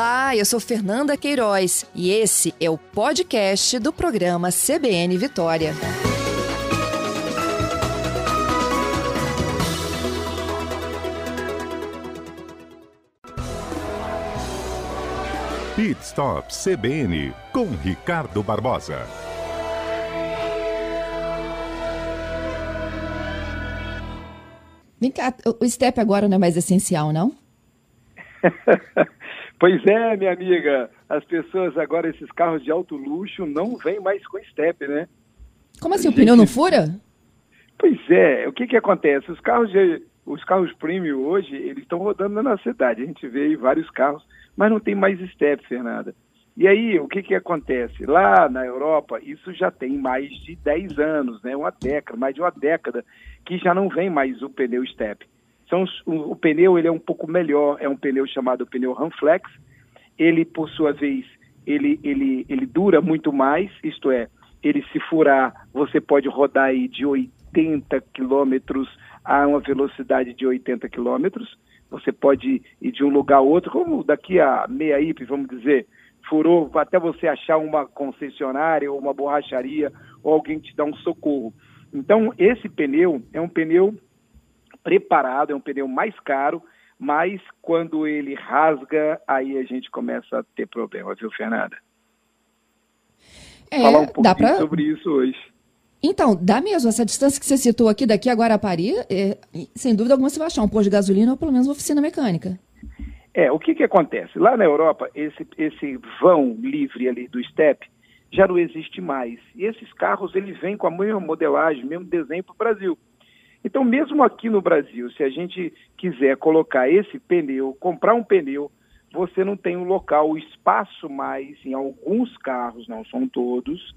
Olá, eu sou Fernanda Queiroz e esse é o podcast do programa CBN Vitória. Pit Stop CBN com Ricardo Barbosa. Vem cá, o step agora não é mais essencial, não? pois é, minha amiga. As pessoas agora, esses carros de alto luxo, não vêm mais com step, né? Como assim? O pneu não fura? Pois é. O que que acontece? Os carros de, os carros premium hoje, eles estão rodando na cidade. A gente vê aí vários carros, mas não tem mais step, Fernanda. E aí, o que que acontece? Lá na Europa, isso já tem mais de 10 anos, né? Uma década, mais de uma década, que já não vem mais o pneu step. São o, o pneu ele é um pouco melhor, é um pneu chamado pneu Ramflex. Ele, por sua vez, ele, ele, ele dura muito mais, isto é, ele se furar, você pode rodar aí de 80 quilômetros a uma velocidade de 80 quilômetros. Você pode ir de um lugar a outro, como daqui a meia IP, vamos dizer, furou até você achar uma concessionária ou uma borracharia ou alguém te dar um socorro. Então, esse pneu é um pneu preparado, é um pneu mais caro, mas quando ele rasga, aí a gente começa a ter problema, viu, Fernanda? É, Falar um pouquinho pra... sobre isso hoje. Então, dá mesmo. Essa distância que você citou aqui, daqui a Guarapari, é, sem dúvida alguma você vai achar um posto de gasolina ou pelo menos uma oficina mecânica. É, o que que acontece? Lá na Europa, esse, esse vão livre ali do STEP já não existe mais. E esses carros, eles vêm com a mesma modelagem, mesmo desenho para o Brasil. Então, mesmo aqui no Brasil, se a gente quiser colocar esse pneu, comprar um pneu, você não tem um local, o espaço mais, em alguns carros, não são todos,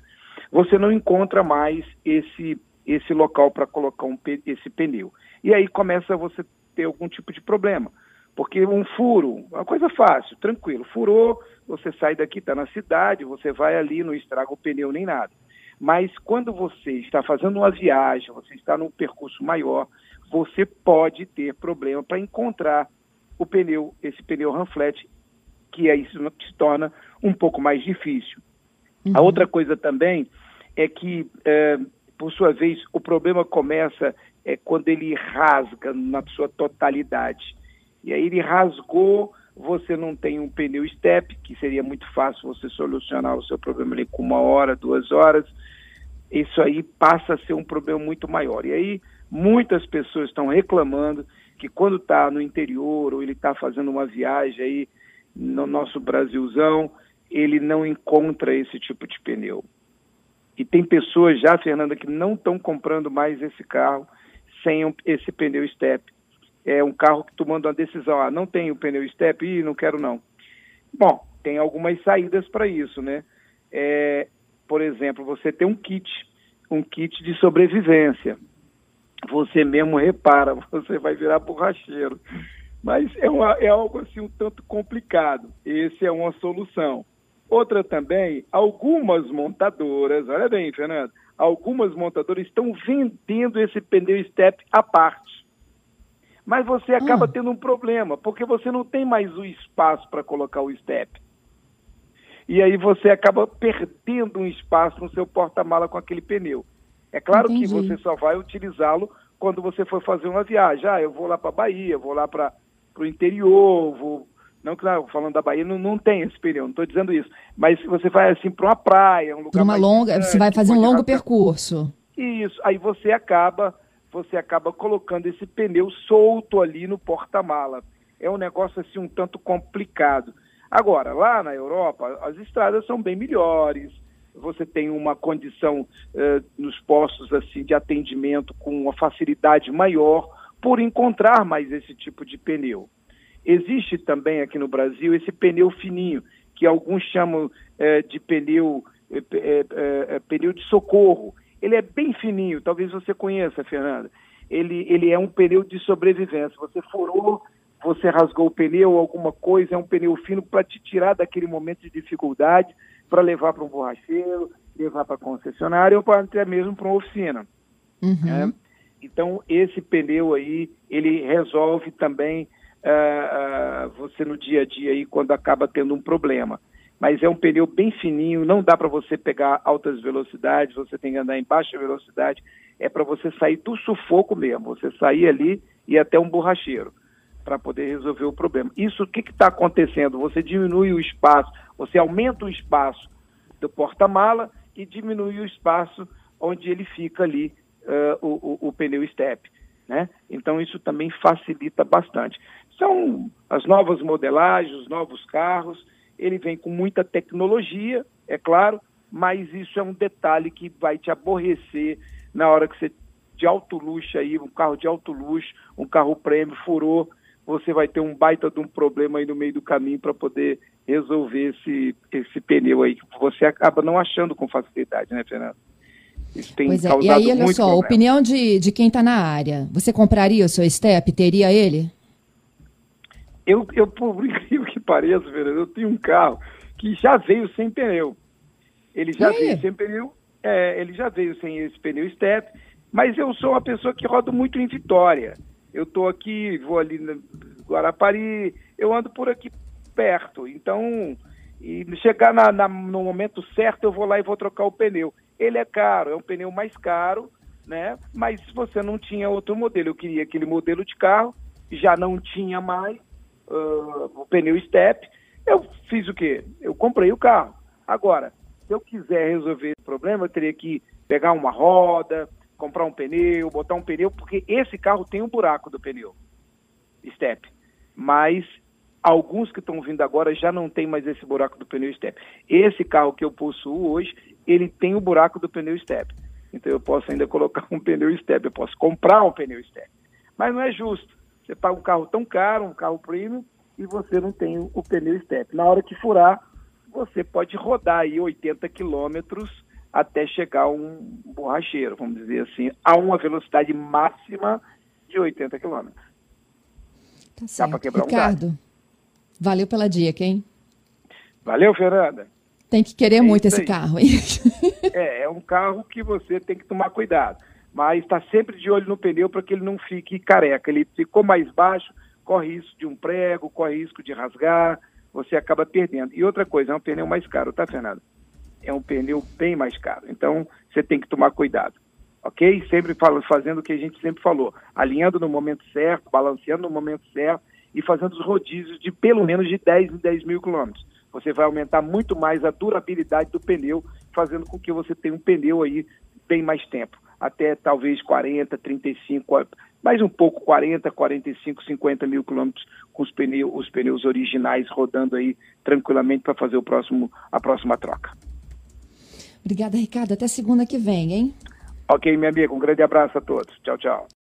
você não encontra mais esse, esse local para colocar um, esse pneu. E aí começa você ter algum tipo de problema. Porque um furo, uma coisa fácil, tranquilo. Furou, você sai daqui, está na cidade, você vai ali, não estraga o pneu nem nada. Mas quando você está fazendo uma viagem, você está num percurso maior, você pode ter problema para encontrar o pneu, esse pneu Ramflet, que é isso que se torna um pouco mais difícil. Uhum. A outra coisa também é que, é, por sua vez, o problema começa é, quando ele rasga na sua totalidade. E aí ele rasgou, você não tem um pneu step, que seria muito fácil você solucionar o seu problema ali com uma hora, duas horas. Isso aí passa a ser um problema muito maior. E aí muitas pessoas estão reclamando que quando está no interior ou ele está fazendo uma viagem aí no nosso Brasilzão, ele não encontra esse tipo de pneu. E tem pessoas já, Fernanda, que não estão comprando mais esse carro sem esse pneu step é um carro que tomando uma decisão, ah, não tenho pneu step, e não quero não. Bom, tem algumas saídas para isso, né? É, por exemplo, você tem um kit, um kit de sobrevivência. Você mesmo repara, você vai virar borracheiro. Mas é, uma, é algo assim um tanto complicado. Esse é uma solução. Outra também, algumas montadoras, olha bem, Fernando, algumas montadoras estão vendendo esse pneu step à parte. Mas você acaba hum. tendo um problema, porque você não tem mais o espaço para colocar o step. E aí você acaba perdendo um espaço no seu porta-mala com aquele pneu. É claro Entendi. que você só vai utilizá-lo quando você for fazer uma viagem. Ah, eu vou lá para a Bahia, vou lá para o interior, vou. Não que falando da Bahia não, não tem esse pneu, não estou dizendo isso. Mas se você vai assim para uma praia, um lugar. Uma longa, distante, você vai fazer um longo percurso. Isso, aí você acaba você acaba colocando esse pneu solto ali no porta-mala. É um negócio assim um tanto complicado. Agora, lá na Europa, as estradas são bem melhores, você tem uma condição eh, nos postos assim de atendimento com uma facilidade maior por encontrar mais esse tipo de pneu. Existe também aqui no Brasil esse pneu fininho, que alguns chamam eh, de pneu, eh, pneu de socorro. Ele é bem fininho, talvez você conheça, Fernanda. Ele, ele é um pneu de sobrevivência. Você furou, você rasgou o pneu, alguma coisa, é um pneu fino para te tirar daquele momento de dificuldade, para levar para um borracheiro, levar para concessionária ou até mesmo para uma oficina. Uhum. É? Então, esse pneu aí, ele resolve também uh, uh, você no dia a dia aí quando acaba tendo um problema. Mas é um pneu bem fininho, não dá para você pegar altas velocidades, você tem que andar em baixa velocidade, é para você sair do sufoco mesmo, você sair ali e até um borracheiro para poder resolver o problema. Isso o que está acontecendo? Você diminui o espaço, você aumenta o espaço do porta-mala e diminui o espaço onde ele fica ali, uh, o, o, o, pneu step. Né? Então isso também facilita bastante. São as novas modelagens, os novos carros, ele vem com muita tecnologia, é claro, mas isso é um detalhe que vai te aborrecer na hora que você de alto luxo aí, um carro de alto luxo, um carro prêmio furou, você vai ter um baita de um problema aí no meio do caminho para poder resolver esse, esse pneu aí, que você acaba não achando com facilidade, né, Fernando? Isso tem pois é. causado E aí, olha só, problema. opinião de, de quem está na área. Você compraria o seu Step? Teria ele? Eu, eu por incrível que pareça, Fernando, eu tenho um carro que já veio sem pneu. Ele já veio sem pneu, é, ele já veio sem esse pneu Step, mas eu sou uma pessoa que rodo muito em Vitória. Eu estou aqui, vou ali no Guarapari, eu ando por aqui perto. Então, e chegar na, na, no momento certo, eu vou lá e vou trocar o pneu. Ele é caro, é um pneu mais caro, né? Mas se você não tinha outro modelo, eu queria aquele modelo de carro, já não tinha mais uh, o pneu step, eu fiz o quê? Eu comprei o carro. Agora, se eu quiser resolver esse problema, eu teria que pegar uma roda, comprar um pneu, botar um pneu, porque esse carro tem um buraco do pneu step. Mas alguns que estão vindo agora já não tem mais esse buraco do pneu step. Esse carro que eu possuo hoje, ele tem o buraco do pneu step. Então eu posso ainda colocar um pneu step, eu posso comprar um pneu step. Mas não é justo. Você paga um carro tão caro, um carro premium, e você não tem o pneu step. Na hora que furar, você pode rodar aí 80 quilômetros até chegar a um borracheiro, vamos dizer assim, a uma velocidade máxima de 80 quilômetros. Tá certo. Dá para quebrar Ricardo, um valeu pela dica, hein? Valeu, Fernanda. Tem que querer é muito esse aí. carro, hein? É, é um carro que você tem que tomar cuidado. Mas está sempre de olho no pneu para que ele não fique careca. Ele ficou mais baixo, corre risco de um prego, corre risco de rasgar, você acaba perdendo. E outra coisa, é um pneu mais caro, tá, Fernando? É um pneu bem mais caro. Então, você tem que tomar cuidado ok? Sempre falo, fazendo o que a gente sempre falou, alinhando no momento certo, balanceando no momento certo e fazendo os rodízios de pelo menos de 10 em 10 mil quilômetros. Você vai aumentar muito mais a durabilidade do pneu, fazendo com que você tenha um pneu aí bem mais tempo, até talvez 40, 35, mais um pouco 40, 45, 50 mil quilômetros com os pneus, os pneus originais rodando aí tranquilamente para fazer o próximo, a próxima troca. Obrigada, Ricardo. Até segunda que vem, hein? Ok, minha amiga, um grande abraço a todos. Tchau, tchau.